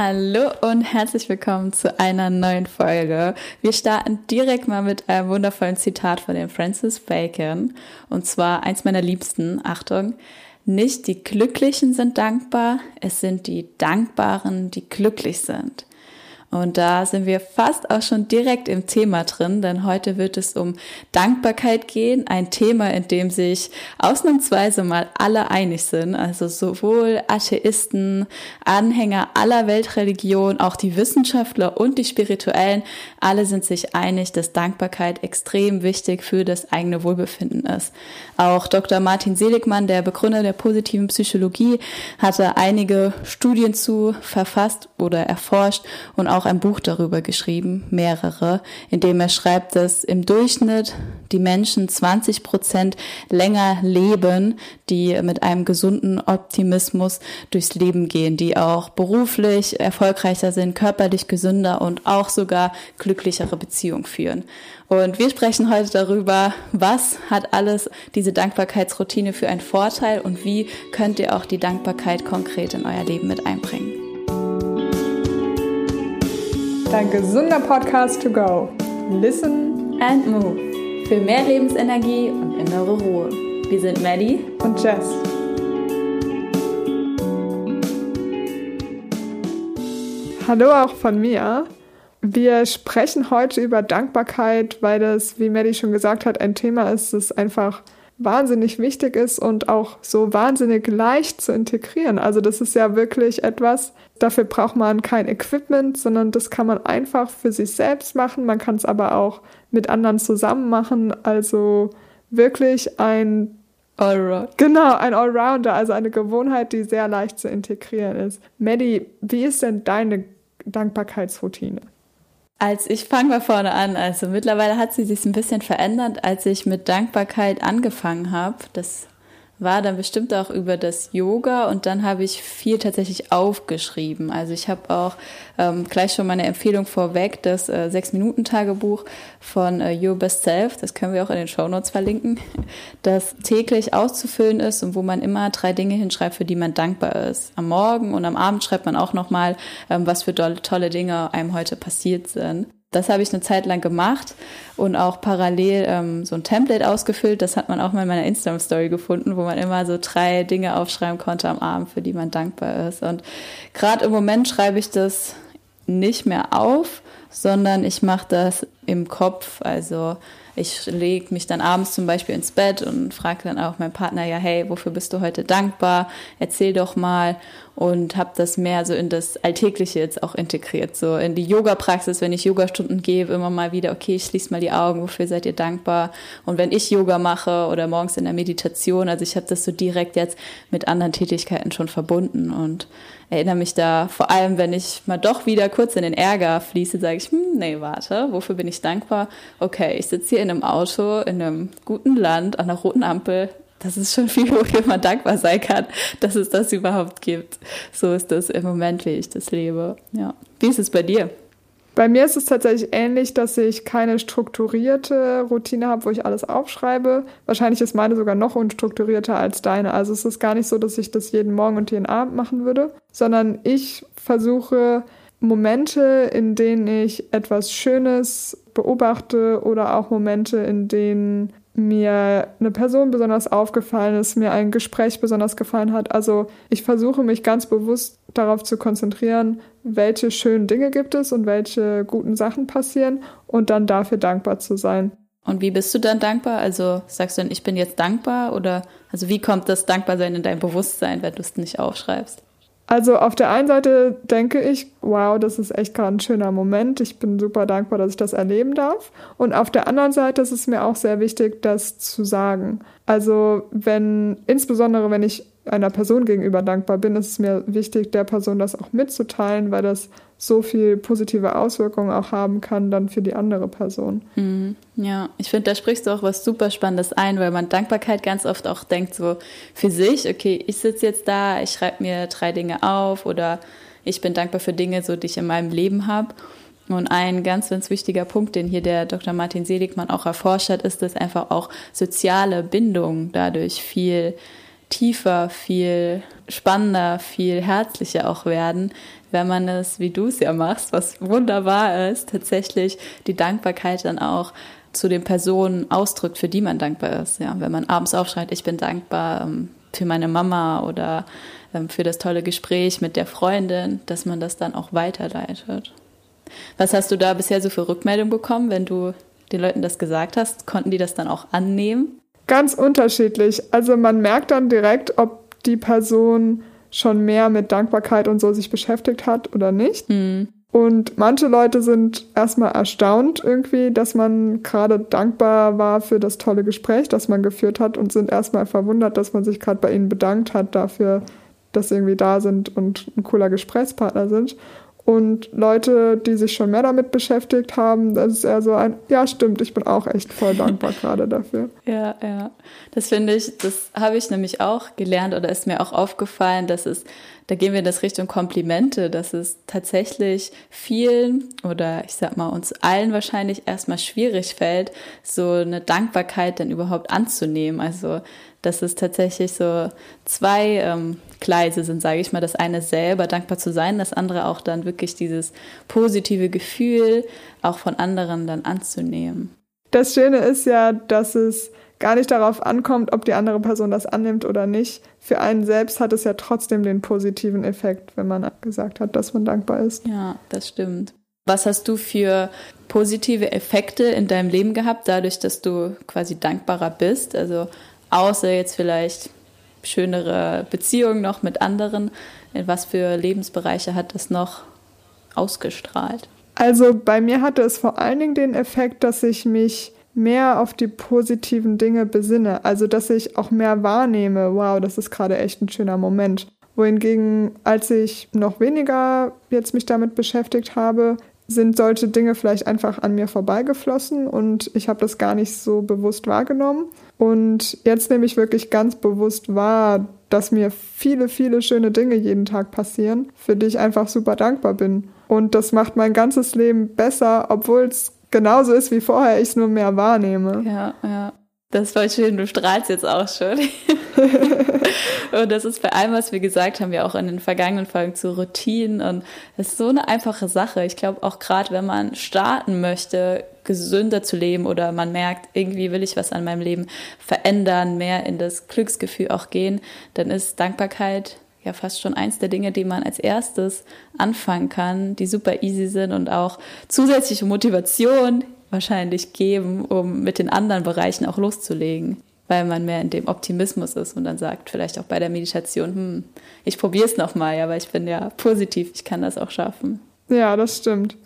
Hallo und herzlich willkommen zu einer neuen Folge. Wir starten direkt mal mit einem wundervollen Zitat von dem Francis Bacon. Und zwar eins meiner liebsten. Achtung. Nicht die Glücklichen sind dankbar, es sind die Dankbaren, die glücklich sind. Und da sind wir fast auch schon direkt im Thema drin, denn heute wird es um Dankbarkeit gehen, ein Thema, in dem sich ausnahmsweise mal alle einig sind, also sowohl Atheisten, Anhänger aller Weltreligionen, auch die Wissenschaftler und die Spirituellen, alle sind sich einig, dass Dankbarkeit extrem wichtig für das eigene Wohlbefinden ist. Auch Dr. Martin Seligmann, der Begründer der positiven Psychologie, hatte einige Studien zu verfasst oder erforscht und auch auch ein Buch darüber geschrieben, mehrere, in dem er schreibt, dass im Durchschnitt die Menschen 20 Prozent länger leben, die mit einem gesunden Optimismus durchs Leben gehen, die auch beruflich erfolgreicher sind, körperlich gesünder und auch sogar glücklichere Beziehungen führen. Und wir sprechen heute darüber, was hat alles diese Dankbarkeitsroutine für einen Vorteil und wie könnt ihr auch die Dankbarkeit konkret in euer Leben mit einbringen dein gesunder Podcast to go. Listen and move. Für mehr Lebensenergie und innere Ruhe. Wir sind Maddie und Jess. Hallo auch von mir. Wir sprechen heute über Dankbarkeit, weil das, wie Maddie schon gesagt hat, ein Thema ist, das einfach wahnsinnig wichtig ist und auch so wahnsinnig leicht zu integrieren. Also das ist ja wirklich etwas, dafür braucht man kein Equipment, sondern das kann man einfach für sich selbst machen. Man kann es aber auch mit anderen zusammen machen. Also wirklich ein Allround. Genau, ein Allrounder, also eine Gewohnheit, die sehr leicht zu integrieren ist. Maddie, wie ist denn deine Dankbarkeitsroutine? Als ich fange mal vorne an, also mittlerweile hat sie sich ein bisschen verändert, als ich mit Dankbarkeit angefangen habe. Das war dann bestimmt auch über das Yoga und dann habe ich viel tatsächlich aufgeschrieben. Also ich habe auch ähm, gleich schon meine Empfehlung vorweg, das äh, Sechs-Minuten-Tagebuch von äh, Your Best Self, das können wir auch in den Show Notes verlinken, das täglich auszufüllen ist und wo man immer drei Dinge hinschreibt, für die man dankbar ist. Am Morgen und am Abend schreibt man auch nochmal, ähm, was für tolle, tolle Dinge einem heute passiert sind. Das habe ich eine Zeit lang gemacht und auch parallel ähm, so ein Template ausgefüllt. Das hat man auch mal in meiner Instagram-Story gefunden, wo man immer so drei Dinge aufschreiben konnte am Abend, für die man dankbar ist. Und gerade im Moment schreibe ich das nicht mehr auf, sondern ich mache das im Kopf. Also ich lege mich dann abends zum Beispiel ins Bett und frage dann auch meinen Partner, ja, hey, wofür bist du heute dankbar? Erzähl doch mal und habe das mehr so in das Alltägliche jetzt auch integriert, so in die Yoga-Praxis, wenn ich Yogastunden gebe, immer mal wieder, okay, ich schließe mal die Augen, wofür seid ihr dankbar? Und wenn ich Yoga mache oder morgens in der Meditation, also ich habe das so direkt jetzt mit anderen Tätigkeiten schon verbunden und erinnere mich da vor allem, wenn ich mal doch wieder kurz in den Ärger fließe, sage ich, hm, nee, warte, wofür bin ich dankbar? Okay, ich sitze hier in einem Auto, in einem guten Land, an einer roten Ampel, das ist schon viel, wofür man dankbar sein kann, dass es das überhaupt gibt. So ist das im Moment, wie ich das lebe. Ja. Wie ist es bei dir? Bei mir ist es tatsächlich ähnlich, dass ich keine strukturierte Routine habe, wo ich alles aufschreibe. Wahrscheinlich ist meine sogar noch unstrukturierter als deine. Also es ist gar nicht so, dass ich das jeden Morgen und jeden Abend machen würde, sondern ich versuche Momente, in denen ich etwas Schönes beobachte oder auch Momente, in denen mir eine Person besonders aufgefallen ist, mir ein Gespräch besonders gefallen hat. Also ich versuche mich ganz bewusst darauf zu konzentrieren, welche schönen Dinge gibt es und welche guten Sachen passieren und dann dafür dankbar zu sein. Und wie bist du dann dankbar? Also sagst du dann, ich bin jetzt dankbar oder also wie kommt das Dankbarsein in dein Bewusstsein, wenn du es nicht aufschreibst? Also auf der einen Seite denke ich, wow, das ist echt gerade ein schöner Moment. Ich bin super dankbar, dass ich das erleben darf. Und auf der anderen Seite ist es mir auch sehr wichtig, das zu sagen. Also wenn, insbesondere wenn ich einer Person gegenüber dankbar bin, ist es mir wichtig, der Person das auch mitzuteilen, weil das so viel positive Auswirkungen auch haben kann dann für die andere Person. Mhm. Ja, ich finde, da sprichst du auch was super Spannendes ein, weil man Dankbarkeit ganz oft auch denkt so für sich, okay, ich sitze jetzt da, ich schreibe mir drei Dinge auf oder ich bin dankbar für Dinge, so die ich in meinem Leben habe. Und ein ganz, ganz wichtiger Punkt, den hier der Dr. Martin Seligmann auch erforscht hat, ist, dass einfach auch soziale Bindungen dadurch viel tiefer, viel spannender, viel herzlicher auch werden, wenn man es, wie du es ja machst, was wunderbar ist, tatsächlich die Dankbarkeit dann auch zu den Personen ausdrückt, für die man dankbar ist. Ja, wenn man abends aufschreit, ich bin dankbar ähm, für meine Mama oder ähm, für das tolle Gespräch mit der Freundin, dass man das dann auch weiterleitet. Was hast du da bisher so für Rückmeldung bekommen, wenn du den Leuten das gesagt hast? Konnten die das dann auch annehmen? Ganz unterschiedlich. Also man merkt dann direkt, ob die Person schon mehr mit Dankbarkeit und so sich beschäftigt hat oder nicht. Mhm. Und manche Leute sind erstmal erstaunt irgendwie, dass man gerade dankbar war für das tolle Gespräch, das man geführt hat und sind erstmal verwundert, dass man sich gerade bei ihnen bedankt hat dafür, dass sie irgendwie da sind und ein cooler Gesprächspartner sind. Und Leute, die sich schon mehr damit beschäftigt haben, das ist eher so ein, ja stimmt, ich bin auch echt voll dankbar gerade dafür. Ja, ja. Das finde ich, das habe ich nämlich auch gelernt oder ist mir auch aufgefallen, dass es, da gehen wir in das Richtung Komplimente, dass es tatsächlich vielen oder ich sag mal uns allen wahrscheinlich erstmal schwierig fällt, so eine Dankbarkeit dann überhaupt anzunehmen. Also dass es tatsächlich so zwei ähm, Gleise sind, sage ich mal. Das eine selber dankbar zu sein, das andere auch dann wirklich dieses positive Gefühl auch von anderen dann anzunehmen. Das Schöne ist ja, dass es gar nicht darauf ankommt, ob die andere Person das annimmt oder nicht. Für einen selbst hat es ja trotzdem den positiven Effekt, wenn man gesagt hat, dass man dankbar ist. Ja, das stimmt. Was hast du für positive Effekte in deinem Leben gehabt, dadurch, dass du quasi dankbarer bist? Also außer jetzt vielleicht schönere Beziehungen noch mit anderen. In was für Lebensbereiche hat das noch ausgestrahlt? Also bei mir hatte es vor allen Dingen den Effekt, dass ich mich mehr auf die positiven Dinge besinne. Also dass ich auch mehr wahrnehme, wow, das ist gerade echt ein schöner Moment. Wohingegen, als ich noch weniger jetzt mich damit beschäftigt habe, sind solche Dinge vielleicht einfach an mir vorbeigeflossen und ich habe das gar nicht so bewusst wahrgenommen. Und jetzt nehme ich wirklich ganz bewusst wahr, dass mir viele, viele schöne Dinge jeden Tag passieren, für die ich einfach super dankbar bin. Und das macht mein ganzes Leben besser, obwohl es genauso ist wie vorher, ich es nur mehr wahrnehme. Ja, ja. Das war schön, du strahlst jetzt auch schon. und das ist bei allem, was wir gesagt haben, ja auch in den vergangenen Folgen zu Routinen. Und es ist so eine einfache Sache. Ich glaube auch gerade, wenn man starten möchte, gesünder zu leben oder man merkt, irgendwie will ich was an meinem Leben verändern, mehr in das Glücksgefühl auch gehen, dann ist Dankbarkeit ja fast schon eins der Dinge, die man als erstes anfangen kann, die super easy sind und auch zusätzliche Motivation wahrscheinlich geben, um mit den anderen Bereichen auch loszulegen, weil man mehr in dem Optimismus ist und dann sagt vielleicht auch bei der Meditation, hm, ich probiere es nochmal, ja, weil ich bin ja positiv, ich kann das auch schaffen. Ja, das stimmt.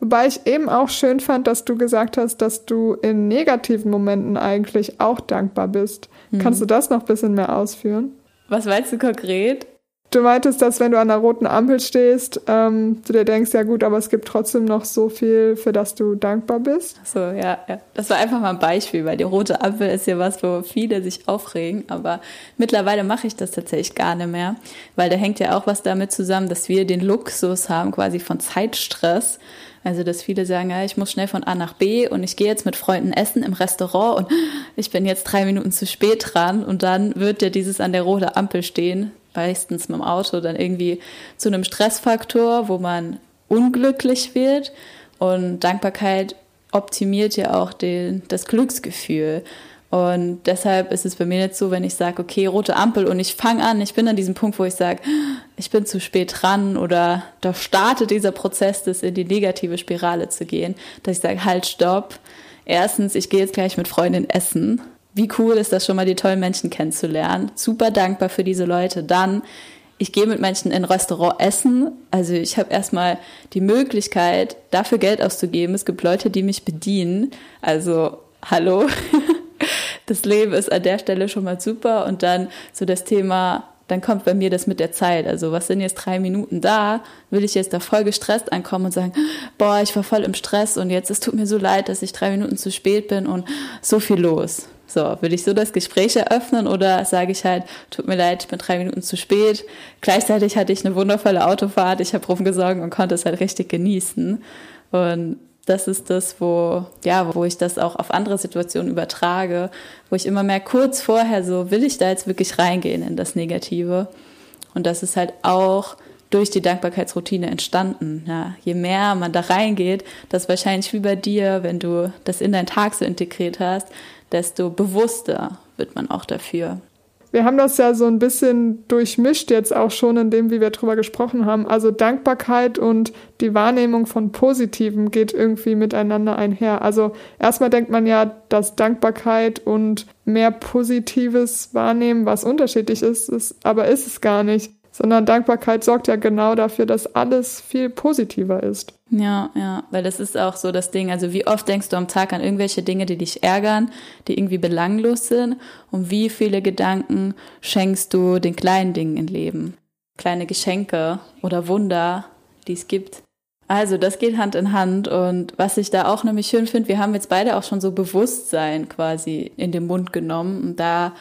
Wobei ich eben auch schön fand, dass du gesagt hast, dass du in negativen Momenten eigentlich auch dankbar bist. Hm. Kannst du das noch ein bisschen mehr ausführen? Was meinst du konkret? Du meintest, dass wenn du an der roten Ampel stehst, ähm, du dir denkst, ja gut, aber es gibt trotzdem noch so viel, für das du dankbar bist. so, ja, ja. Das war einfach mal ein Beispiel, weil die rote Ampel ist ja was, wo viele sich aufregen. Aber mittlerweile mache ich das tatsächlich gar nicht mehr, weil da hängt ja auch was damit zusammen, dass wir den Luxus haben, quasi von Zeitstress. Also, dass viele sagen, ja, ich muss schnell von A nach B und ich gehe jetzt mit Freunden essen im Restaurant und ich bin jetzt drei Minuten zu spät dran und dann wird ja dieses an der roten Ampel stehen meistens mit dem Auto dann irgendwie zu einem Stressfaktor, wo man unglücklich wird. Und Dankbarkeit optimiert ja auch den, das Glücksgefühl. Und deshalb ist es bei mir jetzt so, wenn ich sage, okay, rote Ampel und ich fange an, ich bin an diesem Punkt, wo ich sage, ich bin zu spät dran oder da startet dieser Prozess, das in die negative Spirale zu gehen, dass ich sage, halt, stopp. Erstens, ich gehe jetzt gleich mit Freundin essen wie cool ist das schon mal, die tollen Menschen kennenzulernen. Super dankbar für diese Leute. Dann, ich gehe mit Menschen in Restaurant essen. Also ich habe erstmal die Möglichkeit, dafür Geld auszugeben. Es gibt Leute, die mich bedienen. Also, hallo. Das Leben ist an der Stelle schon mal super. Und dann so das Thema, dann kommt bei mir das mit der Zeit. Also was sind jetzt drei Minuten da? Will ich jetzt da voll gestresst ankommen und sagen, boah, ich war voll im Stress und jetzt, es tut mir so leid, dass ich drei Minuten zu spät bin und so viel los. So, will ich so das Gespräch eröffnen oder sage ich halt, tut mir leid, ich bin drei Minuten zu spät. Gleichzeitig hatte ich eine wundervolle Autofahrt, ich habe rumgesorgt und konnte es halt richtig genießen. Und das ist das, wo, ja, wo ich das auch auf andere Situationen übertrage, wo ich immer mehr kurz vorher so, will ich da jetzt wirklich reingehen in das Negative? Und dass es halt auch durch die Dankbarkeitsroutine entstanden. Ja, je mehr man da reingeht, das wahrscheinlich wie bei dir, wenn du das in deinen Tag so integriert hast, desto bewusster wird man auch dafür. Wir haben das ja so ein bisschen durchmischt jetzt auch schon in dem, wie wir drüber gesprochen haben. Also Dankbarkeit und die Wahrnehmung von Positivem geht irgendwie miteinander einher. Also erstmal denkt man ja, dass Dankbarkeit und mehr Positives wahrnehmen, was unterschiedlich ist, ist aber ist es gar nicht sondern Dankbarkeit sorgt ja genau dafür, dass alles viel positiver ist. Ja, ja, weil das ist auch so das Ding. Also wie oft denkst du am Tag an irgendwelche Dinge, die dich ärgern, die irgendwie belanglos sind und wie viele Gedanken schenkst du den kleinen Dingen im Leben? Kleine Geschenke oder Wunder, die es gibt. Also das geht Hand in Hand und was ich da auch nämlich schön finde, wir haben jetzt beide auch schon so Bewusstsein quasi in den Mund genommen und da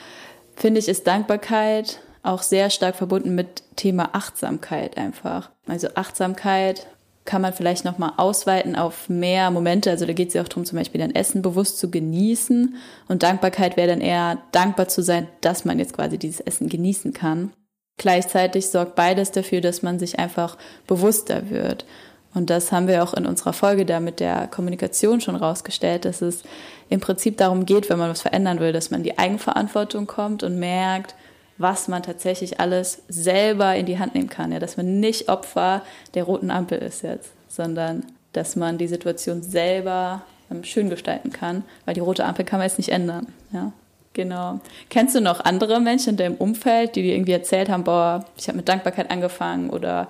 finde ich, ist Dankbarkeit auch sehr stark verbunden mit Thema Achtsamkeit einfach. Also Achtsamkeit kann man vielleicht nochmal ausweiten auf mehr Momente. Also da geht es ja auch darum, zum Beispiel dein Essen bewusst zu genießen. Und Dankbarkeit wäre dann eher dankbar zu sein, dass man jetzt quasi dieses Essen genießen kann. Gleichzeitig sorgt beides dafür, dass man sich einfach bewusster wird. Und das haben wir auch in unserer Folge da mit der Kommunikation schon rausgestellt, dass es im Prinzip darum geht, wenn man was verändern will, dass man die Eigenverantwortung kommt und merkt, was man tatsächlich alles selber in die Hand nehmen kann. Ja, dass man nicht Opfer der roten Ampel ist jetzt, sondern dass man die Situation selber ähm, schön gestalten kann, weil die rote Ampel kann man jetzt nicht ändern. Ja, genau. Kennst du noch andere Menschen in deinem Umfeld, die dir irgendwie erzählt haben, boah, ich habe mit Dankbarkeit angefangen oder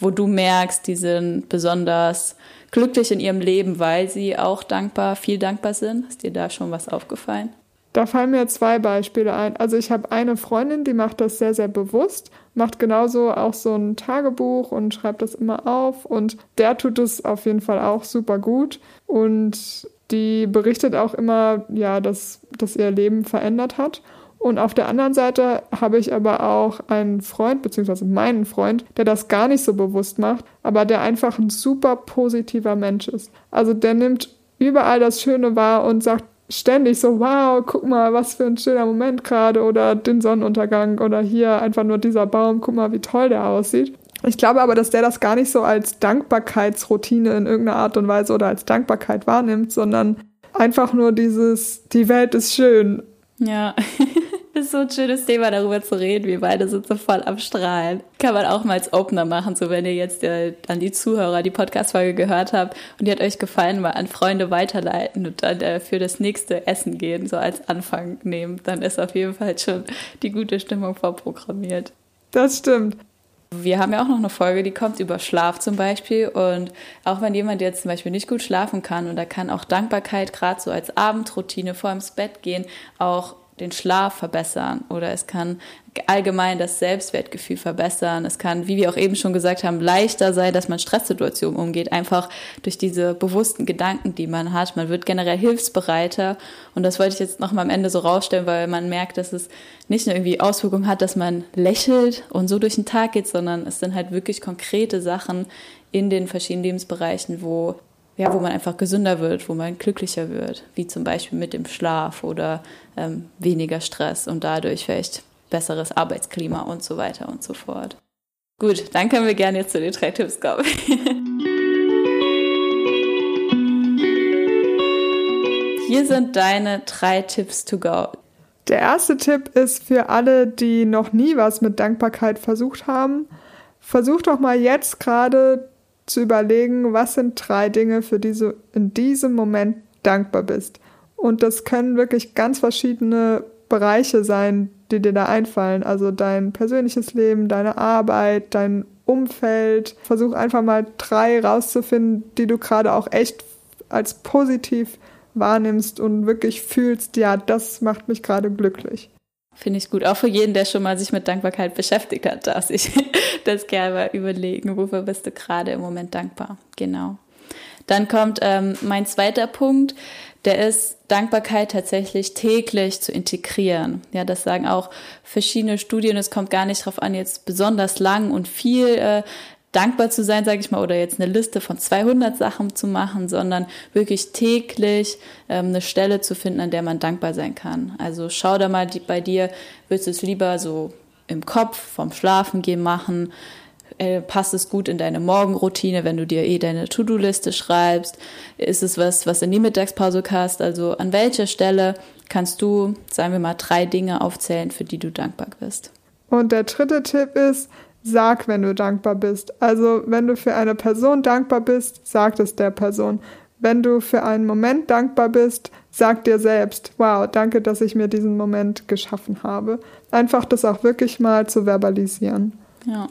wo du merkst, die sind besonders glücklich in ihrem Leben, weil sie auch dankbar, viel dankbar sind? Ist dir da schon was aufgefallen? Da fallen mir zwei Beispiele ein. Also ich habe eine Freundin, die macht das sehr, sehr bewusst, macht genauso auch so ein Tagebuch und schreibt das immer auf und der tut es auf jeden Fall auch super gut und die berichtet auch immer, ja, dass, dass ihr Leben verändert hat. Und auf der anderen Seite habe ich aber auch einen Freund, beziehungsweise meinen Freund, der das gar nicht so bewusst macht, aber der einfach ein super positiver Mensch ist. Also der nimmt überall das Schöne wahr und sagt, ständig so, wow, guck mal, was für ein schöner Moment gerade oder den Sonnenuntergang oder hier einfach nur dieser Baum, guck mal, wie toll der aussieht. Ich glaube aber, dass der das gar nicht so als Dankbarkeitsroutine in irgendeiner Art und Weise oder als Dankbarkeit wahrnimmt, sondern einfach nur dieses, die Welt ist schön. Ja. Ist so ein schönes Thema, darüber zu reden. Wir beide sind so voll am Strahlen. Kann man auch mal als Opener machen, so wenn ihr jetzt äh, an die Zuhörer die Podcast-Folge gehört habt und die hat euch gefallen, mal an Freunde weiterleiten und dann äh, für das nächste Essen gehen, so als Anfang nehmen. Dann ist auf jeden Fall schon die gute Stimmung vorprogrammiert. Das stimmt. Wir haben ja auch noch eine Folge, die kommt über Schlaf zum Beispiel. Und auch wenn jemand jetzt zum Beispiel nicht gut schlafen kann, und da kann auch Dankbarkeit gerade so als Abendroutine vor ins Bett gehen, auch den Schlaf verbessern oder es kann allgemein das Selbstwertgefühl verbessern. Es kann, wie wir auch eben schon gesagt haben, leichter sein, dass man Stresssituationen umgeht, einfach durch diese bewussten Gedanken, die man hat. Man wird generell hilfsbereiter und das wollte ich jetzt noch mal am Ende so rausstellen, weil man merkt, dass es nicht nur irgendwie Auswirkungen hat, dass man lächelt und so durch den Tag geht, sondern es sind halt wirklich konkrete Sachen in den verschiedenen Lebensbereichen, wo ja, wo man einfach gesünder wird, wo man glücklicher wird, wie zum Beispiel mit dem Schlaf oder ähm, weniger Stress und dadurch vielleicht besseres Arbeitsklima und so weiter und so fort. Gut, dann können wir gerne jetzt zu den drei Tipps kommen. Hier sind deine drei Tipps to go. Der erste Tipp ist für alle, die noch nie was mit Dankbarkeit versucht haben. Versuch doch mal jetzt gerade zu überlegen, was sind drei Dinge, für die du in diesem Moment dankbar bist. Und das können wirklich ganz verschiedene Bereiche sein, die dir da einfallen. Also dein persönliches Leben, deine Arbeit, dein Umfeld. Versuch einfach mal drei rauszufinden, die du gerade auch echt als positiv wahrnimmst und wirklich fühlst, ja, das macht mich gerade glücklich. Finde ich gut. Auch für jeden, der schon mal sich mit Dankbarkeit beschäftigt hat, darf sich das gerne mal überlegen. Wofür bist du gerade im Moment dankbar? Genau. Dann kommt ähm, mein zweiter Punkt, der ist Dankbarkeit tatsächlich täglich zu integrieren. Ja, das sagen auch verschiedene Studien. Es kommt gar nicht darauf an, jetzt besonders lang und viel äh, dankbar zu sein, sage ich mal, oder jetzt eine Liste von 200 Sachen zu machen, sondern wirklich täglich ähm, eine Stelle zu finden, an der man dankbar sein kann. Also schau da mal die, bei dir, willst du es lieber so im Kopf vom Schlafen gehen machen? äh, passt es gut in deine Morgenroutine, wenn du dir eh deine To-Do-Liste schreibst? Ist es was, was in die Mittagspause hast? Also an welcher Stelle kannst du, sagen wir mal, drei Dinge aufzählen, für die du dankbar bist? Und der dritte Tipp ist, sag, wenn du dankbar bist. Also wenn du für eine Person dankbar bist, sag es der Person. Wenn du für einen Moment dankbar bist, sag dir selbst, wow, danke, dass ich mir diesen Moment geschaffen habe. Einfach das auch wirklich mal zu verbalisieren. Ja.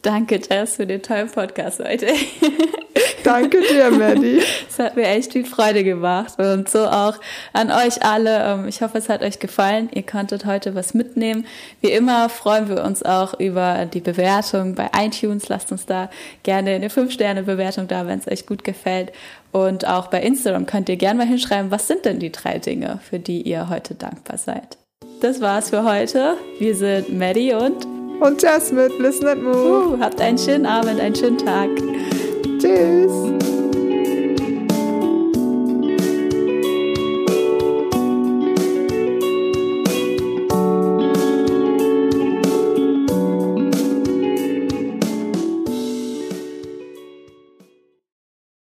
Danke, Jess, für den tollen Podcast heute. Danke dir, Maddie. Es hat mir echt viel Freude gemacht und so auch an euch alle. Ähm, ich hoffe, es hat euch gefallen. Ihr konntet heute was mitnehmen. Wie immer freuen wir uns auch über die Bewertung bei iTunes. Lasst uns da gerne eine 5-Sterne-Bewertung da, wenn es euch gut gefällt. Und auch bei Instagram könnt ihr gerne mal hinschreiben, was sind denn die drei Dinge, für die ihr heute dankbar seid. Das war's für heute. Wir sind Maddie und und Jasmine, Listen and Move. Uh, habt einen schönen Abend, einen schönen Tag. Tschüss.